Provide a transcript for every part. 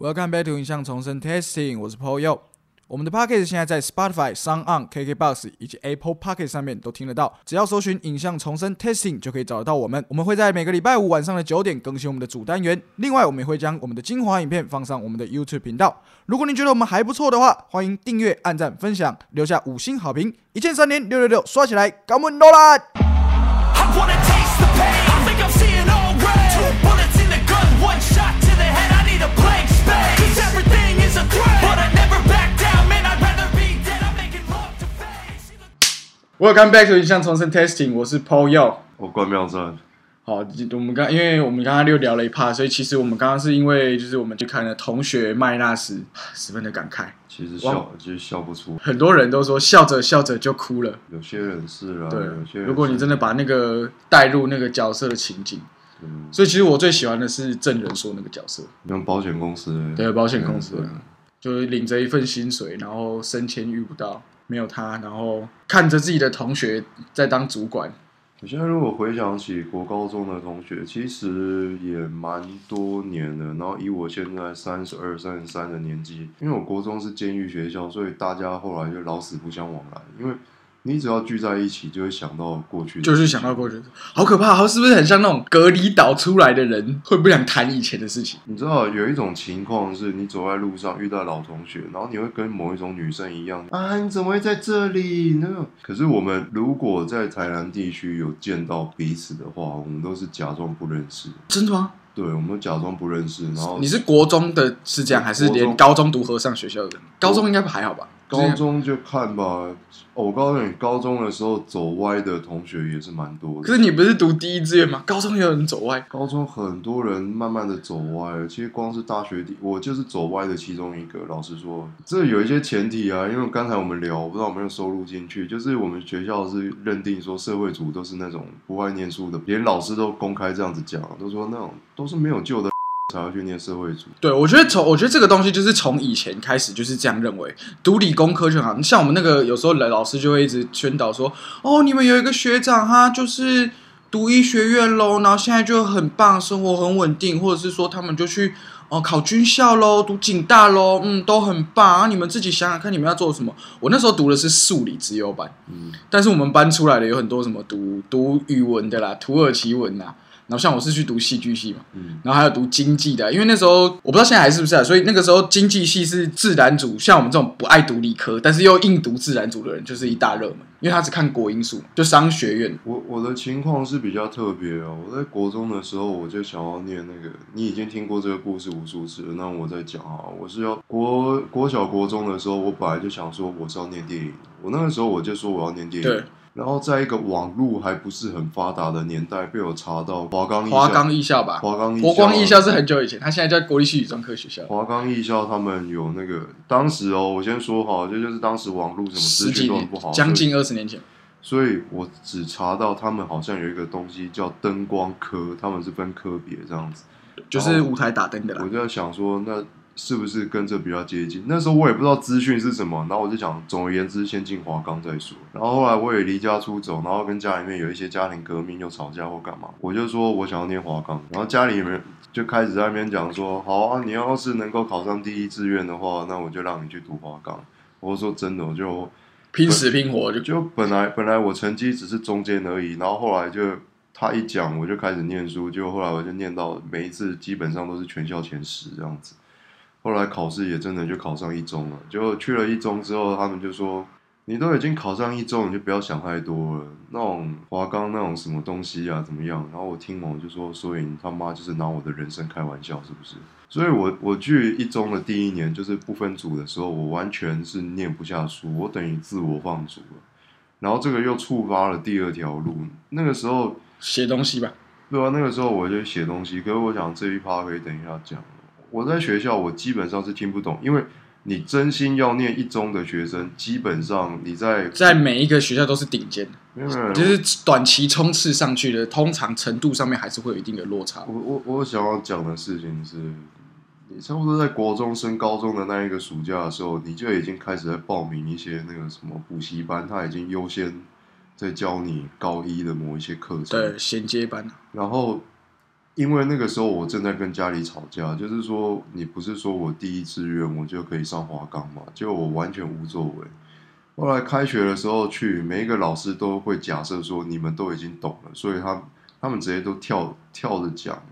Welcome back to 影像重生 Testing，我是 Paul Yo。我们的 Pocket 现在在 Spotify、s o n On、KKBox 以及 Apple Pocket 上面都听得到，只要搜寻“影像重生 Testing” 就可以找得到我们。我们会在每个礼拜五晚上的九点更新我们的主单元，另外我们也会将我们的精华影片放上我们的 YouTube 频道。如果您觉得我们还不错的话，欢迎订阅、按赞、分享，留下五星好评，一键三连六六六刷起来，搞我们多啦！Welcome back to 影像重生 Testing，我是 Paul Yo。我关妙正，好，我们刚因为我们刚刚又聊了一趴，所以其实我们刚刚是因为就是我们去看了同学麦纳斯，十分的感慨，其实笑其实笑不出，很多人都说笑着笑着就哭了。有些人是啊，对有些，人如果你真的把那个带入那个角色的情景，嗯，所以其实我最喜欢的是郑仁硕那个角色，用保险公司的。对，保险公司的，就是领着一份薪水，然后升迁遇不到，没有他，然后看着自己的同学在当主管，我现在如果回想起国高中的同学，其实也蛮多年的。然后以我现在三十二、三十三的年纪，因为我国中是监狱学校，所以大家后来就老死不相往来。因为你只要聚在一起，就会想到过去就是想到过去，好可怕，好是不是很像那种隔离岛出来的人，会不想谈以前的事情？你知道有一种情况是你走在路上遇到老同学，然后你会跟某一种女生一样啊，你怎么会在这里？那种。可是我们如果在台南地区有见到彼此的话，我们都是假装不认识。真的吗？对，我们假装不认识，然后你是国中的是这样，还是连高中读和尚学校的人？高中应该还好吧？高中就看吧。哦，我告诉你，高中的时候走歪的同学也是蛮多的。可是你不是读第一志愿吗？高中也有人走歪，高中很多人慢慢的走歪了，其实光是大学底，我就是走歪的其中一个。老实说，这有一些前提啊，因为刚才我们聊，我不知道有没有收录进去，就是我们学校是认定说社会组都是那种不爱念书的，连老师都公开这样子讲，都说那种都是没有救的才要去念社会组。对，我觉得从我觉得这个东西就是从以前开始就是这样认为，读理工科就好。像我们那个有时候老师就会一直宣导说，哦，你们有一个学长他就是读医学院喽，然后现在就很棒，生活很稳定，或者是说他们就去哦考军校喽，读警大喽，嗯，都很棒。啊，你们自己想想看，你们要做什么？我那时候读的是数理资优班，嗯，但是我们班出来的有很多什么读读语文的啦，土耳其文啦，然后像我是去读戏剧系嘛，嗯然后还有读经济的，因为那时候我不知道现在还是不是啊，所以那个时候经济系是自然组，像我们这种不爱读理科，但是又硬读自然组的人，就是一大热门，因为他只看国英数，就商学院。我我的情况是比较特别哦。我在国中的时候，我就想要念那个，你已经听过这个故事无数次了，那我再讲啊。我是要国国小国中的时候，我本来就想说我是要念电影，我那个时候我就说我要念电影。对。然后在一个网络还不是很发达的年代，被我查到华冈华冈艺校吧，华冈艺校国光艺校是很久以前，他现在叫国立戏剧专科学校，华冈艺校他们有那个，当时哦，我先说好，这就是当时网络什么资十几年讯都很不好，，将近二十年前。所以我只查到他们好像有一个东西叫灯光科，他们是分科别这样子。就是舞台打灯的啦我。就在想说，那是不是跟这比较接近？那时候我也不知道资讯是什么，然后我就想，总而言之，先进华冈再说。然后后来我也离家出走，然后跟家里面有一些家庭革命，又吵架或干嘛，我就说我想要念华冈，然后家里面就开始在那边讲说，好啊，你要是能够考上第一志愿的话，那我就让你去读华冈。我说真的，我就拼死拼活就就本来本来我成绩只是中间而已，然后后来就他一讲我就开始念书，就后来我就念到每一次基本上都是全校前十这样子。后来考试也真的就考上一中了，就去了一中之后，他们就说你都已经考上一中，你就不要想太多了，那种华冈那种什么东西啊怎么样？然后我听完我就说，所以你他妈就是拿我的人生开玩笑是不是？所以我我去一中的第一年就是不分组的时候，我完全是念不下书，我等于自我放逐了。然后这个又触发了第二条路，那个时候写东西吧。对啊，那个时候我就写东西，可是我想这一趴可以等一下讲。我在学校我基本上是听不懂，因为你真心要念一中的学生，基本上你在在每一个学校都是顶尖的，没有没有就是短期冲刺上去的，通常程度上面还是会有一定的落差。我我我想要讲的事情是，你差不多在国中升高中的那一个暑假的时候，你就已经开始在报名一些那个什么补习班，他已经优先在教你高一的某一些课程。对，衔接班，然后因为那个时候我正在跟家里吵架，就是说你不是说我第一志愿我就可以上华冈嘛，结果我完全无作为。后来开学的时候去，每一个老师都会假设说你们都已经懂了，所以他他们直接都跳跳着讲，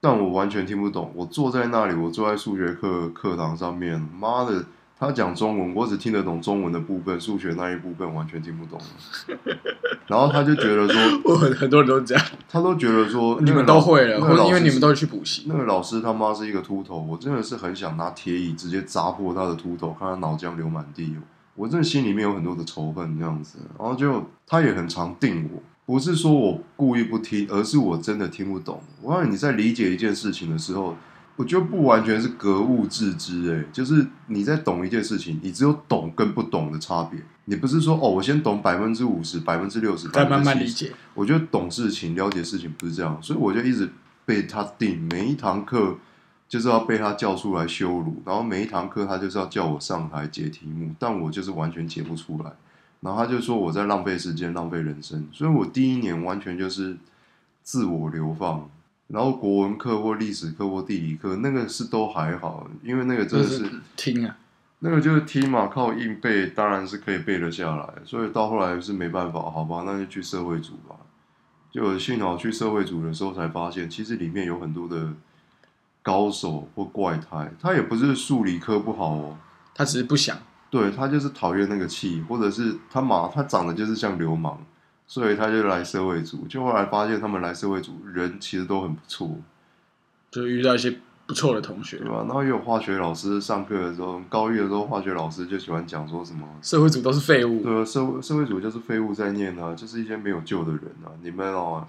但我完全听不懂。我坐在那里，我坐在数学课课堂上面，妈的，他讲中文，我只听得懂中文的部分，数学那一部分完全听不懂。然后他就觉得说，我很很多人都这样，他都觉得说你们都会了，因为你们都会去补习。那个老师他妈是一个秃头，我真的是很想拿铁椅直接砸破他的秃头，看他脑浆流满地。我真的心里面有很多的仇恨这样子，然后就他也很常定我，不是说我故意不听，而是我真的听不懂。我让你在理解一件事情的时候，我觉得不完全是格物致知，诶，就是你在懂一件事情，你只有懂跟不懂的差别。你不是说哦，我先懂百分之五十、百分之六十，再慢慢理70%解。我觉得懂事情、了解事情不是这样，所以我就一直被他定，每一堂课就是要被他叫出来羞辱，然后每一堂课他就是要叫我上台解题目，但我就是完全解不出来，然后他就说我在浪费时间、浪费人生，所以我第一年完全就是自我流放。然后国文课或历史课或地理课，那个是都还好，因为那个真的是是听啊，那个就是听嘛，靠硬背当然是可以背得下来，所以到后来是没办法，好吧，那就去社会组吧。就幸好去社会组的时候才发现，其实里面有很多的高手或怪胎，他也不是数理科不好哦，他只是不想。对他就是讨厌那个气，或者是他马他长得就是像流氓，所以他就来社会组。就后来发现他们来社会组人其实都很不错，就遇到一些不错的同学对，吧？然后也有化学老师上课的时候，高一的时候化学老师就喜欢讲说什么。社会组都是废物。对啊，社会社会组就是废物在念啊，就是一些没有救的人啊。你们哦，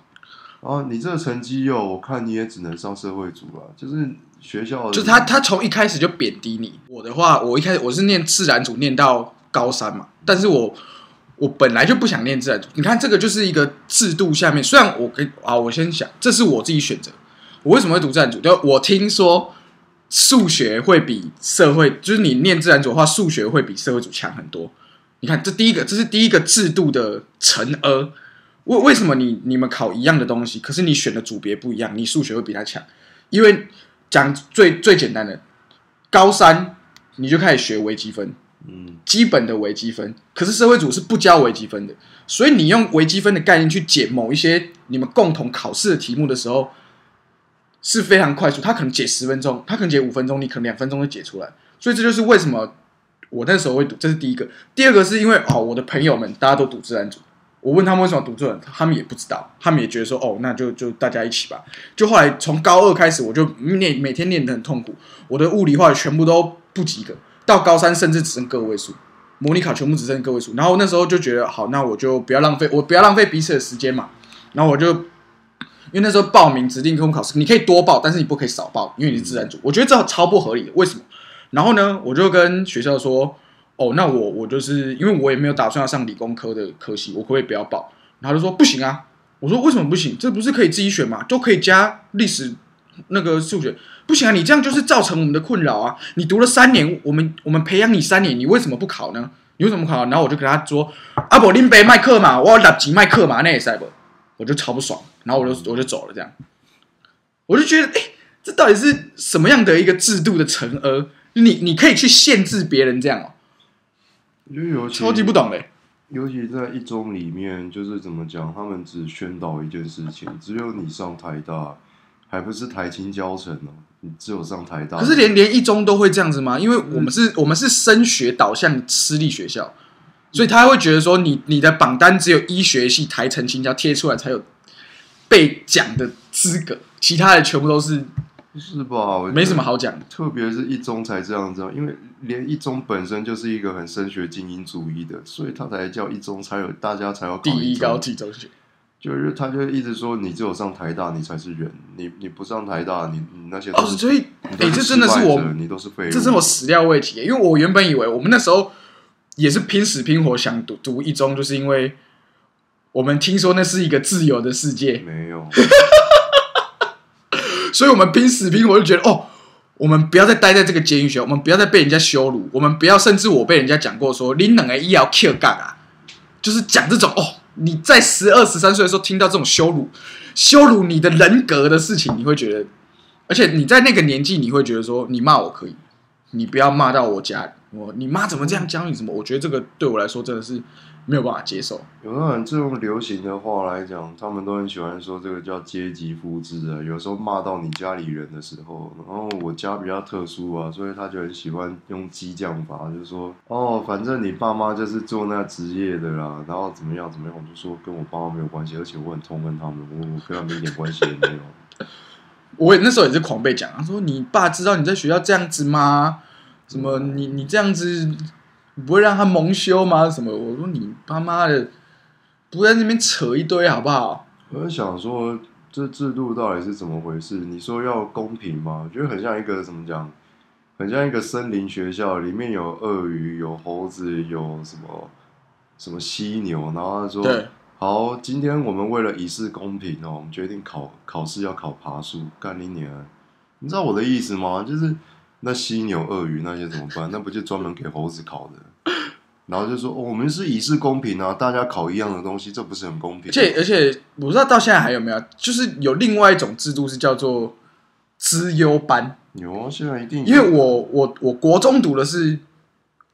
啊，你这个成绩哦，我看你也只能上社会组啊。就是学校，就他他从一开始就贬低你。我的话，我一开始我是念自然组，念到高三嘛，但是我我本来就不想念自然组。你看，这个就是一个制度下面，虽然我跟啊，我先想，这是我自己选择。我为什么会读自然组？就我听说数学会比社会，就是你念自然组的话，数学会比社会组强很多。你看，这第一个，这是第一个制度的惩恶。为为什么你你们考一样的东西，可是你选的组别不一样，你数学会比他强？因为讲最最简单的，高三你就开始学微积分，嗯，基本的微积分，可是社会组是不教微积分的，所以你用微积分的概念去解某一些你们共同考试的题目的时候，是非常快速。他可能解十分钟，他可能解五分钟，你可能两分钟就解出来。所以这就是为什么我那时候会读，这是第一个。第二个是因为哦，我的朋友们大家都读自然组，我问他们为什么读自然，他们也不知道，他们也觉得说哦，那就就大家一起吧。就后来从高二开始，我就念每天念得很痛苦，我的物理化学全部都不及格，到高三甚至只剩个位数，模拟考全部只剩个位数。然后那时候就觉得好，那我就不要浪费，我不要浪费彼此的时间嘛。然后我就因为那时候报名指定科目考试，你可以多报，但是你不可以少报，因为你是自然组。我觉得这超不合理的，为什么？然后呢，我就跟学校说，哦，那我我就是因为我也没有打算要上理工科的科系，我可不可以不要报？然后他就说不行啊。我说为什么不行？这不是可以自己选吗？都可以加历史那个数学，不行啊！你这样就是造成我们的困扰啊！你读了三年，我们我们培养你三年，你为什么不考呢？你为什么不考？然后我就跟他说，阿伯，林北麦克嘛，我要立即麦克嘛，那也塞不？我就超不爽，然后我就我就走了，这样，我就觉得，哎、这到底是什么样的一个制度的惩恶？你你可以去限制别人这样哦，我觉得尤其超级不懂嘞。尤其在一中里面，就是怎么讲，他们只宣导一件事情，只有你上台大，还不是台青教程哦，你只有上台大。可是连连一中都会这样子吗？因为我们是我们是升学导向的私立学校，所以他会觉得说你你的榜单只有医学系台城青教贴出来才有被讲的资格，其他的全部都是是吧？没什么好讲的。特别是一中才这样子啊，因为连一中本身就是一个很升学精英主义的，所以他才叫一中才有大家才要考第一高级中学，就是他就一直说你只有上台大你才是人，你你不上台大你你那些哦，所以哎、你这真的是我失败者你都是废物，这是我始料未及，因为我原本以为我们那时候也是拼死拼活想读读一中，就是因为我们听说那是一个自由的世界，没有，所以我们拼死拼活就觉得哦，我们不要再待在这个监狱学，我们不要再被人家羞辱，我们不要，甚至我被人家讲过说，你两个医要 Q 干啊，就是讲这种哦，你在十二十三岁的时候听到这种羞辱、羞辱你的人格的事情，你会觉得，而且你在那个年纪，你会觉得说，你骂我可以，你不要骂到我家里，我你妈怎么这样教你什么？我觉得这个对我来说真的是没有办法接受。有那种这种流行的话来讲，他们都很喜欢说这个叫阶级复制啊。有时候骂到你家里人的时候，然后我家比较特殊啊，所以他就很喜欢用激将法，就是说哦，反正你爸妈就是做那职业的啦，然后怎么样怎么样，我就说跟我爸妈没有关系，而且我很痛恨他们，我我跟他们一点关系也没有。我也那时候也是狂被讲，他说你爸知道你在学校这样子吗？什么你你这样子不会让他蒙羞吗？什么？我说你他妈的不在那边扯一堆好不好？我在想说，这制度到底是怎么回事？你说要公平吗？我觉得很像一个怎么讲，很像一个森林学校，里面有鳄鱼、有猴子、有什么什么犀牛，然后他说对，好，今天我们为了以示公平哦，我们决定考考试要考爬树，干你娘！你知道我的意思吗？就是那犀牛、鳄鱼那些怎么办？那不就专门给猴子考的？然后就说、哦我们是以示公平啊，大家考一样的东西，这不是很公平？而且而且我不知道到现在还有没有，就是有另外一种制度是叫做资优班，有啊，现在一定有因为我我我国中读的是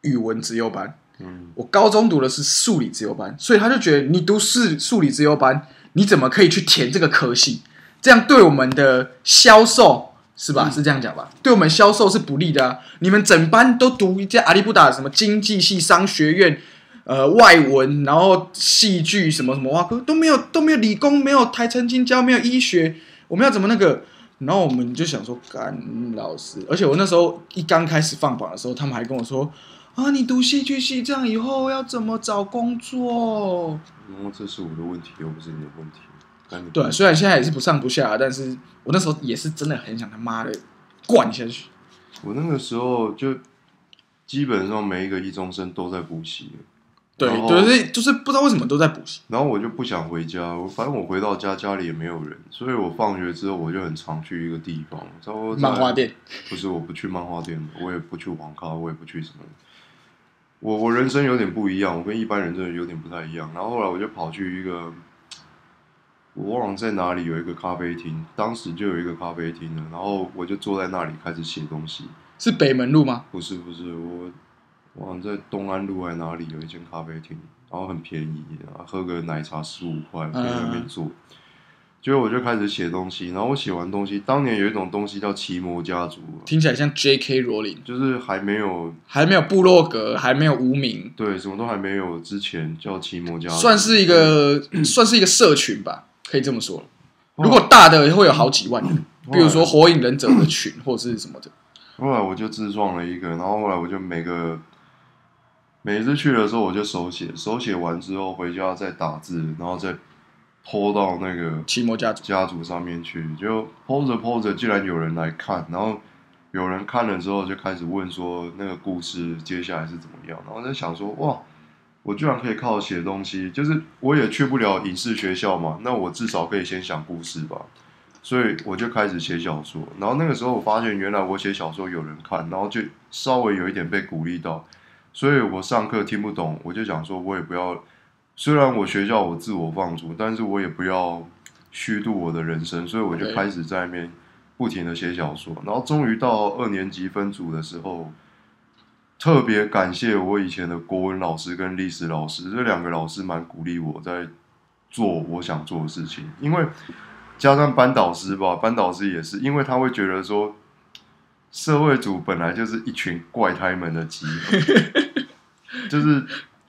语文资优班，嗯，我高中读的是数理资优班，所以他就觉得你读是数理资优班，你怎么可以去填这个科系？这样对我们的销售是吧？是这样讲吧？对我们销售是不利的啊！你们整班都读一家阿里布达什么经济系、商学院、呃外文，然后戏剧什么什么哇科都没有，都没有理工，没有台城青交，没有医学，我们要怎么那个？然后我们就想说，干老师，而且我那时候一刚开始放榜的时候，他们还跟我说，啊，你读戏剧系，这样以后要怎么找工作？然后这是我的问题，又不是你的问题。对，虽然现在也是不上不下，但是我那时候也是真的很想他妈的灌下去。我那个时候就基本上每一个一中生都在补习，对就是就是不知道为什么都在补习。然后我就不想回家，我反正我回到家家里也没有人，所以我放学之后我就很常去一个地方，差不多漫画店，不是我不去漫画店，我也不去网咖，我也不去什么。我我人生有点不一样，我跟一般人真的有点不太一样。然后后来我就跑去一个，我忘了在哪里有一个咖啡厅，当时就有一个咖啡厅了，然后我就坐在那里开始写东西。是北门路吗？不是不是，我我好像在东安路还哪里有一间咖啡厅，然后很便宜，然后喝个奶茶十五块，可以在那边坐。结果我就开始写东西，然后我写完东西，当年有一种东西叫奇摩家族，听起来像 J.K. 罗琳，就是还没有还没有部落格，还没有无名，对什么都还没有之前叫奇摩家族，算是一个 算是一个社群吧，可以这么说。如果大的会有好几万人，比如说火影忍者的群 或者是什么的。后来我就自创了一个，然后后来我就每个每一次去的时候我就手写，手写完之后回家再打字，然后再拖到那个奇摩家族，家族上面去，就 PO 着 PO 着，竟然有人来看，然后有人看了之后就开始问说那个故事接下来是怎么样，然后我在想说哇，我居然可以靠写东西，就是我也去不了影视学校嘛，那我至少可以先想故事吧，所以我就开始写小说，然后那个时候我发现原来我写小说有人看，然后就稍微有一点被鼓励到，所以我上课听不懂，我就想说我也不要。虽然我学校我自我放逐，但是我也不要虚度我的人生，所以我就开始在那边不停的写小说，然后终于到二年级分组的时候，特别感谢我以前的国文老师跟历史老师，这两个老师蛮鼓励我在做我想做的事情，因为加上班导师吧，班导师也是，因为他会觉得说，社会组本来就是一群怪胎们的集合，就是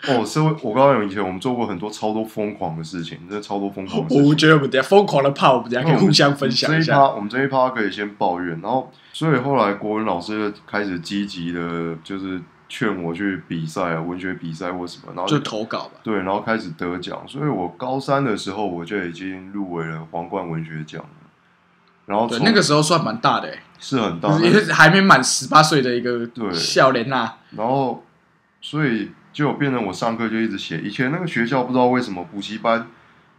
哦，社会，我告诉你，以前我们做过很多超多疯狂的事情，真的超多疯狂的事情。我觉得我们等一下疯狂的怕，我们等一下可以互相分享一下。这一趴，我们这一趴可以先抱怨，然后所以后来国文老师就开始积极的，就是劝我去比赛啊，文学比赛或什么，然后就投稿吧。对，然后开始得奖，所以我高三的时候我就已经入围了皇冠文学奖了，然后对，那个时候算蛮大的、欸，是很大，就是也是还没满十八岁的一个对笑脸呐。然后所以就变成我上课就一直写。以前那个学校不知道为什么补习班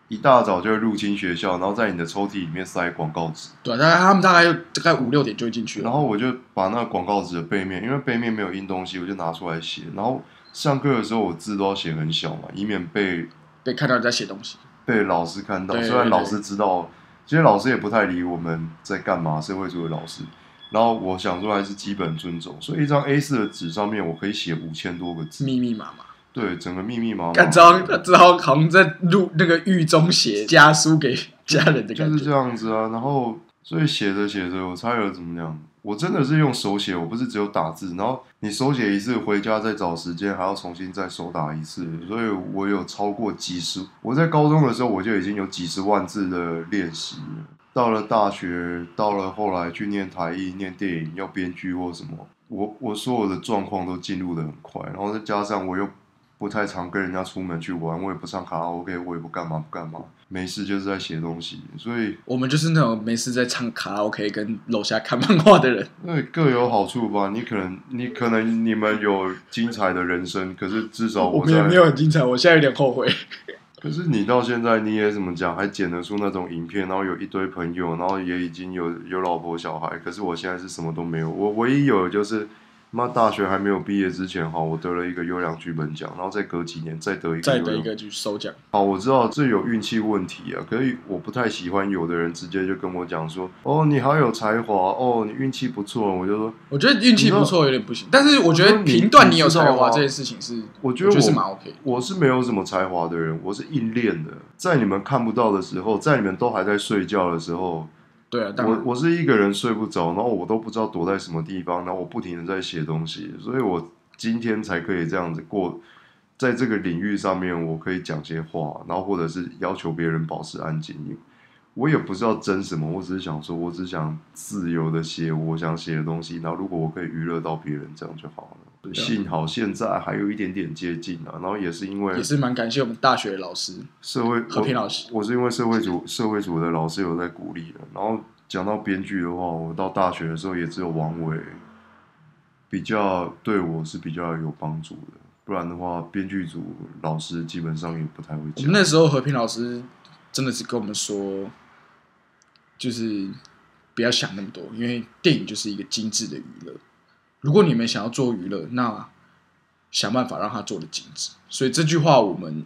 一大早就会入侵学校，然后在你的抽屉里面塞广告纸，对，大概他们大概就大概五六点就会进去了。然后我就把那个广告纸的背面，因为背面没有印东西，我就拿出来写。然后上课的时候我字都要写很小嘛，以免被被看到你在写东西。被老师看到，对虽然老师知道，其实老师也不太理我们在干嘛，社会组的老师。然后我想说还是基本尊重，所以一张 A 四的纸上面我可以写五千多个字，密密麻麻，对，整个密密麻麻。干这好只好好像在录那个狱中写家书给家人的感觉就是这。样子啊。然后所以写着写着，我猜了怎么样？我真的是用手写，我不是只有打字。然后你手写一次，回家再找时间，还要重新再手打一次。所以我有超过几十，我在高中的时候我就已经有几十万字的练习。到了大学，到了后来去念台艺、念电影，要编剧或什么，我我所有的状况都进入的很快，然后再加上我又不太常跟人家出门去玩，我也不上卡拉 OK，我也不干嘛不干嘛，没事就是在写东西，所以我们就是那种没事在唱卡拉 OK 跟楼下看漫画的人。那各有好处吧。你可能你可能你们有精彩的人生，可是至少我在我们也没有很精彩，我现在有点后悔。可是你到现在你也怎么讲，还剪得出那种影片，然后有一堆朋友，然后也已经有有老婆小孩。可是我现在是什么都没有，我唯一有的就是，妈大学还没有毕业之前，哈，我得了一个优良剧本奖，然后再隔几年再得一个。再得一个去收奖，好，我知道这有运气问题啊，可是我不太喜欢有的人直接就跟我讲说，哦，你好有才华，哦，你运气不错，我就说，我觉得运气不错有点不行，但是我觉得评断你有才华这件事情是，我觉得我是蛮 OK。我是没有什么才华的人，我是硬练的，在你们看不到的时候，在你们都还在睡觉的时候，对啊，当然我我是一个人睡不着，然后我都不知道躲在什么地方，然后我不停的在写东西，所以我今天才可以这样子过，在这个领域上面，我可以讲些话，然后或者是要求别人保持安静。我也不知道争什么，我只是想说，我只想自由的写我想写的东西，然后如果我可以娱乐到别人，这样就好了。幸好现在还有一点点接近啊，然后也是因为也是蛮感谢我们大学的老师社会和平老师。我是因为社会组社会组的老师有在鼓励的，然后讲到编剧的话，我到大学的时候也只有王伟比较对我是比较有帮助的，不然的话，编剧组老师基本上也不太会。那时候和平老师真的是跟我们说，就是不要想那么多，因为电影就是一个精致的娱乐。如果你们想要做娱乐，那想办法让它做的精致。所以这句话我们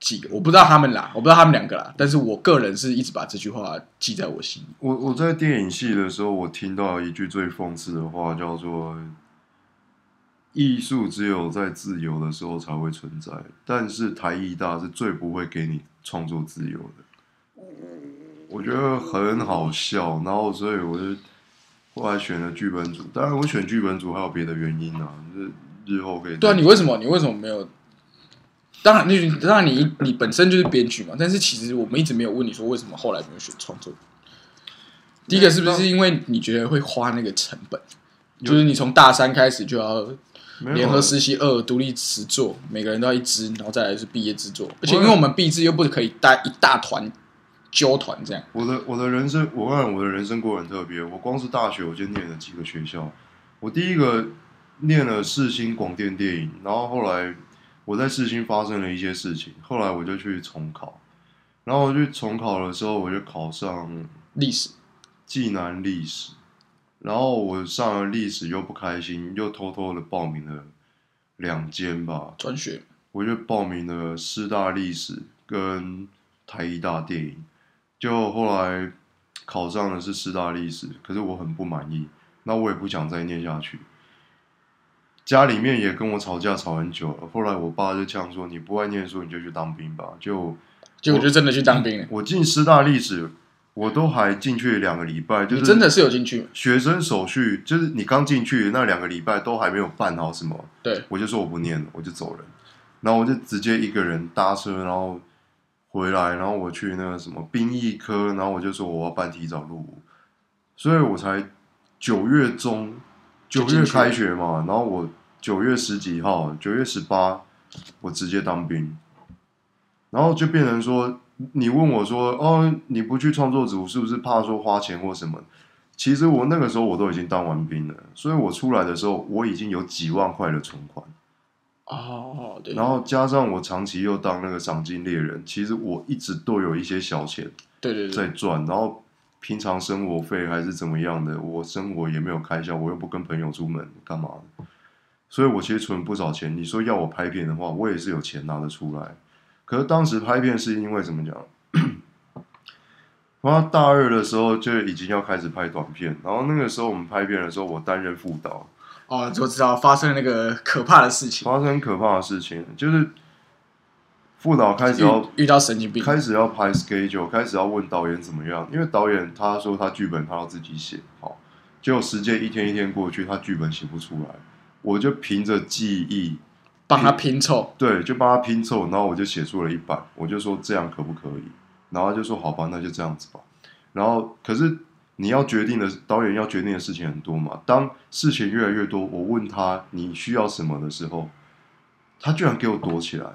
记，我不知道他们啦，我不知道他们两个啦，但是我个人是一直把这句话记在我心里。我我在电影系的时候，我听到一句最讽刺的话，叫做“艺术只有在自由的时候才会存在”，但是台艺大是最不会给你创作自由的。我觉得很好笑，然后所以我就后来选了剧本组。当然，我选剧本组还有别的原因啊，就是日后可以对啊，你为什么你为什么没有？当然，你当然你你本身就是编剧嘛，但是其实我们一直没有问你说为什么后来没有选创作。第一个是不是因为你觉得会花那个成本？就是你从大三开始就要联合实习二独立实作，每个人都要一支，然后再来是毕业制作，而且因为我们毕制又不可以带一大团揪团这样，我的我的人生，我看我的人生过得很特别。我光是大学我就念了几个学校。我第一个念了四新广电电影，然后后来我在四新发生了一些事情，后来我就去重考。然后我去重考的时候，我就考上历史暨南历史。然后我上了历史又不开心，又偷偷的报名了两间吧，转学，我就报名了师大历史跟台医大电影，就后来考上的是师大历史，可是我很不满意，那我也不想再念下去。家里面也跟我吵架吵很久了，后来我爸就呛说：“你不爱念书，你就去当兵吧。”就结果就真的去当兵了。我进师大历史，我都还进去两个礼拜，就是真的是有进去？学生手续，就是你刚进去那两个礼拜都还没有办好什么，对，我就说我不念了，我就走人，然后我就直接一个人搭车，然后回来，然后我去那个什么兵役科，然后我就说我要办提早入伍，所以我才九月中九月开学嘛，然后我九月十几号，九月十八我直接当兵，然后就变成说，你问我说，哦，你不去创作组是不是怕说花钱或什么？其实我那个时候我都已经当完兵了，所以我出来的时候我已经有几万块的存款。哦，对，然后加上我长期又当那个赏金猎人，其实我一直都有一些小钱对对对，在赚，然后平常生活费还是怎么样的，我生活也没有开销，我又不跟朋友出门干嘛的，所以我其实存不少钱。你说要我拍片的话，我也是有钱拿得出来，可是当时拍片是因为怎么讲？我大二的时候就已经要开始拍短片，然后那个时候我们拍片的时候，我担任副导，哦，就知道发生了那个可怕的事情，发生可怕的事情，就是副导开始要遇遇到神经病，开始要拍 schedule，开始要问导演怎么样，因为导演他说他剧本他要自己写，好，结果时间一天一天过去，他剧本写不出来，我就凭着记忆，帮他拼凑。对，就帮他拼凑，然后我就写出了一版，我就说这样可不可以，然后他就说好吧，那就这样子吧，然后可是你要决定的导演要决定的事情很多嘛，当事情越来越多，我问他你需要什么的时候，他居然给我躲起来。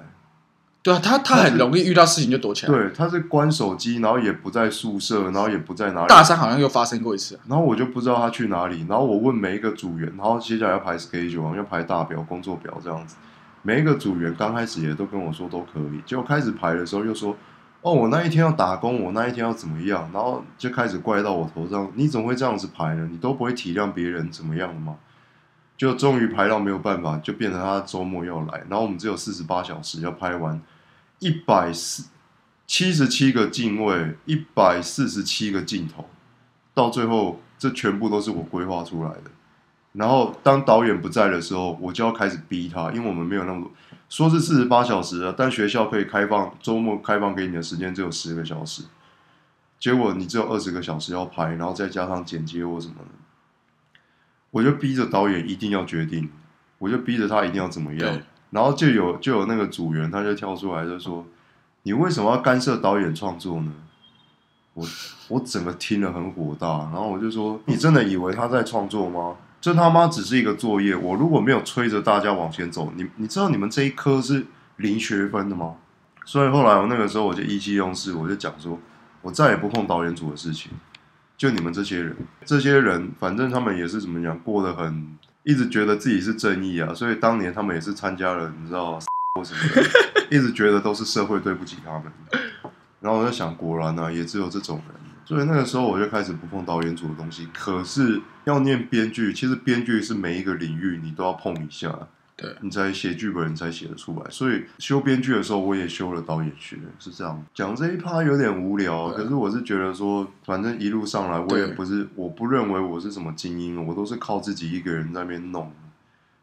对啊，他他很容易遇到事情就躲起来。对，他是关手机，然后也不在宿舍，然后也不在哪里。大三好像又发生过一次啊，然后我就不知道他去哪里，然后我问每一个组员，然后接下来要排 schedule，要排大表、工作表这样子。每一个组员刚开始也都跟我说都可以，结果开始排的时候又说，哦，我那一天要打工，我那一天要怎么样，然后就开始怪到我头上，你怎么会这样子排呢？你都不会体谅别人怎么样的吗？就终于排到没有办法，就变成他周末要来，然后我们只有四十八小时要拍完一百四七十七个镜位，一百四十七个镜头，到最后这全部都是我规划出来的。然后当导演不在的时候，我就要开始逼他，因为我们没有那么多，说是四十八小时啊，但学校可以开放周末开放给你的时间只有十个小时，结果你只有二十个小时要拍，然后再加上剪接或什么的，我就逼着导演一定要决定，我就逼着他一定要怎么样，然后就有就有那个组员他就跳出来就说：“你为什么要干涉导演创作呢？”我我整个听了很火大，然后我就说：“你真的以为他在创作吗？这他妈只是一个作业。我如果没有催着大家往前走，你你知道你们这一科是零学分的吗？”所以后来我那个时候我就意气用事，我就讲说：“我再也不碰导演组的事情。”就你们这些人，这些人反正他们也是怎么讲，过得很一直觉得自己是正义啊，所以当年他们也是参加了，你知道 或什么的，一直觉得都是社会对不起他们。然后我在想，果然呢、也只有这种人。所以那个时候我就开始不碰导演组的东西。可是要念编剧，其实编剧是每一个领域你都要碰一下，对你才写剧本，你才写得出来。所以修编剧的时候，我也修了导演学，是这样。讲这一趴有点无聊，可是我是觉得说，反正一路上来，我也不是，我不认为我是什么精英，我都是靠自己一个人在那边弄。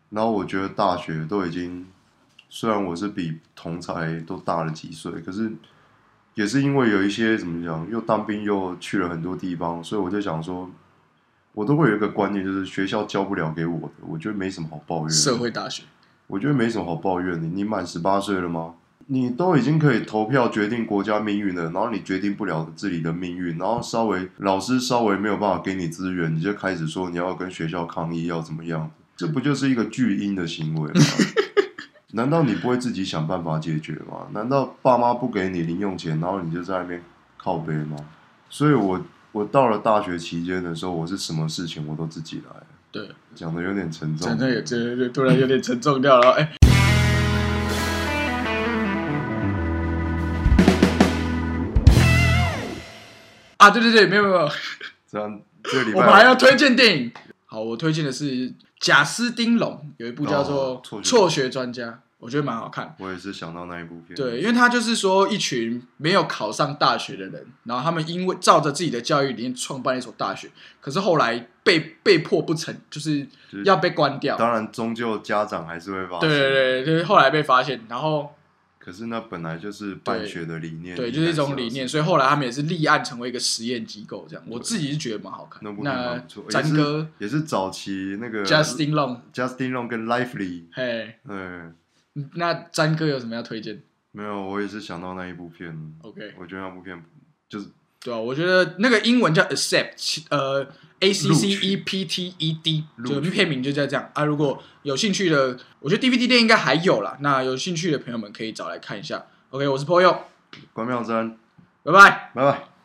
然后我觉得大学都已经，虽然我是比同才都大了几岁，可是也是因为有一些怎么讲，又当兵又去了很多地方，所以我就想说，我都会有一个观念，就是学校教不了给我的，我觉得没什么好抱怨的。社会大学，我觉得没什么好抱怨的。你满十八岁了吗？你都已经可以投票决定国家命运了，然后你决定不了自己的命运，然后稍微老师稍微没有办法给你资源，你就开始说你要跟学校抗议，要怎么样？这不就是一个巨婴的行为吗？难道你不会自己想办法解决吗？难道爸妈不给你零用钱，然后你就在那边靠背吗？所以我我到了大学期间的时候，我是什么事情我都自己来，对，讲的有点沉重，真的有，真的突然有点沉重掉了。哎，啊，对对对，没有没有，没有这样这个礼拜我们还要推荐电影。好，我推荐的是贾斯汀龙有一部叫做辍学专家》，我觉得蛮好看。我也是想到那一部片，对，因为他就是说一群没有考上大学的人，然后他们因为照着自己的教育理念创办一所大学，可是后来被被迫不成，就是就是要被关掉。当然，终究家长还是会发现。对对对，就是后来被发现，然后可是那本来就是办学的理念，对，就是一种理念，所以后来来他们也是立案成为一个实验机构，这样。我自己是觉得蛮好看。那那詹哥也是早期那个 Justin Long，Justin Long 跟 Lively，嘿，对，那詹哥有什么要推荐没有，我也是想到那一部片，？OK，我觉得那部片就是对啊，我觉得那个英文叫 accept，呃，A C 录 C 取 E P T E D，就片名就叫这样啊。如果有兴趣的，我觉得 DVD 店应该还有啦。那有兴趣的朋友们可以找来看一下。OK，我是 p o y o 关妙珍，拜拜。拜拜。